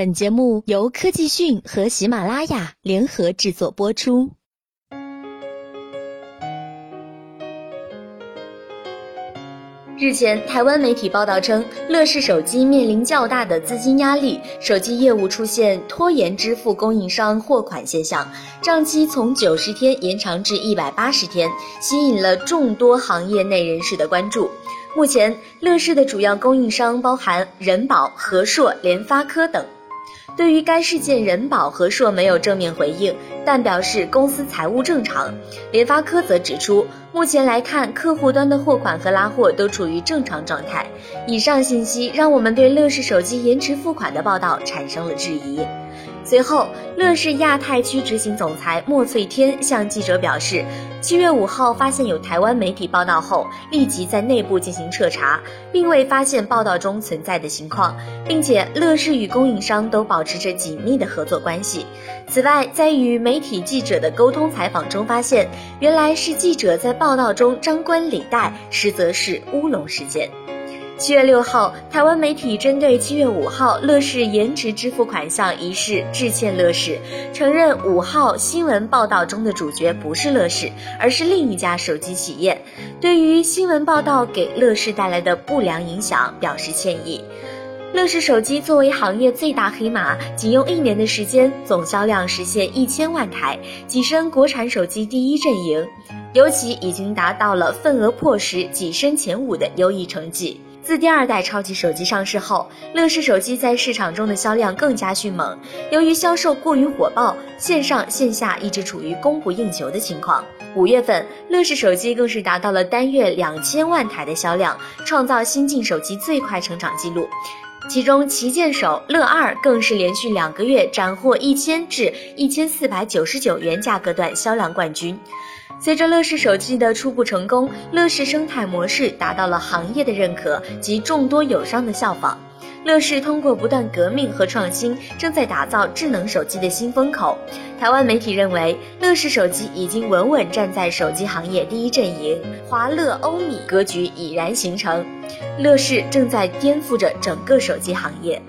本节目由科技讯和喜马拉雅联合制作播出。日前，台湾媒体报道称，乐视手机面临较大的资金压力，手机业务出现拖延支付供应商货款现象，账期从九十天延长至一百八十天，吸引了众多行业内人士的关注。目前，乐视的主要供应商包含人保、和硕、联发科等。对于该事件，人保和硕没有正面回应，但表示公司财务正常。联发科则指出，目前来看，客户端的货款和拉货都处于正常状态。以上信息让我们对乐视手机延迟付款的报道产生了质疑。随后，乐视亚太区执行总裁莫翠天向记者表示，七月五号发现有台湾媒体报道后，立即在内部进行彻查，并未发现报道中存在的情况，并且乐视与供应商都保持着紧密的合作关系。此外，在与媒体记者的沟通采访中发现，原来是记者在报道中张冠李戴，实则是乌龙事件。七月六号，台湾媒体针对七月五号乐视延迟支付款项一事致歉乐视，承认五号新闻报道中的主角不是乐视，而是另一家手机企业。对于新闻报道给乐视带来的不良影响，表示歉意。乐视手机作为行业最大黑马，仅用一年的时间，总销量实现一千万台，跻身国产手机第一阵营，尤其已经达到了份额破十、跻身前五的优异成绩。自第二代超级手机上市后，乐视手机在市场中的销量更加迅猛。由于销售过于火爆，线上线下一直处于供不应求的情况。五月份，乐视手机更是达到了单月两千万台的销量，创造新晋手机最快成长记录。其中，旗舰手乐二更是连续两个月斩获一千至一千四百九十九元价格段销量冠军。随着乐视手机的初步成功，乐视生态模式达到了行业的认可及众多友商的效仿。乐视通过不断革命和创新，正在打造智能手机的新风口。台湾媒体认为，乐视手机已经稳稳站在手机行业第一阵营，华乐欧米格局已然形成。乐视正在颠覆着整个手机行业。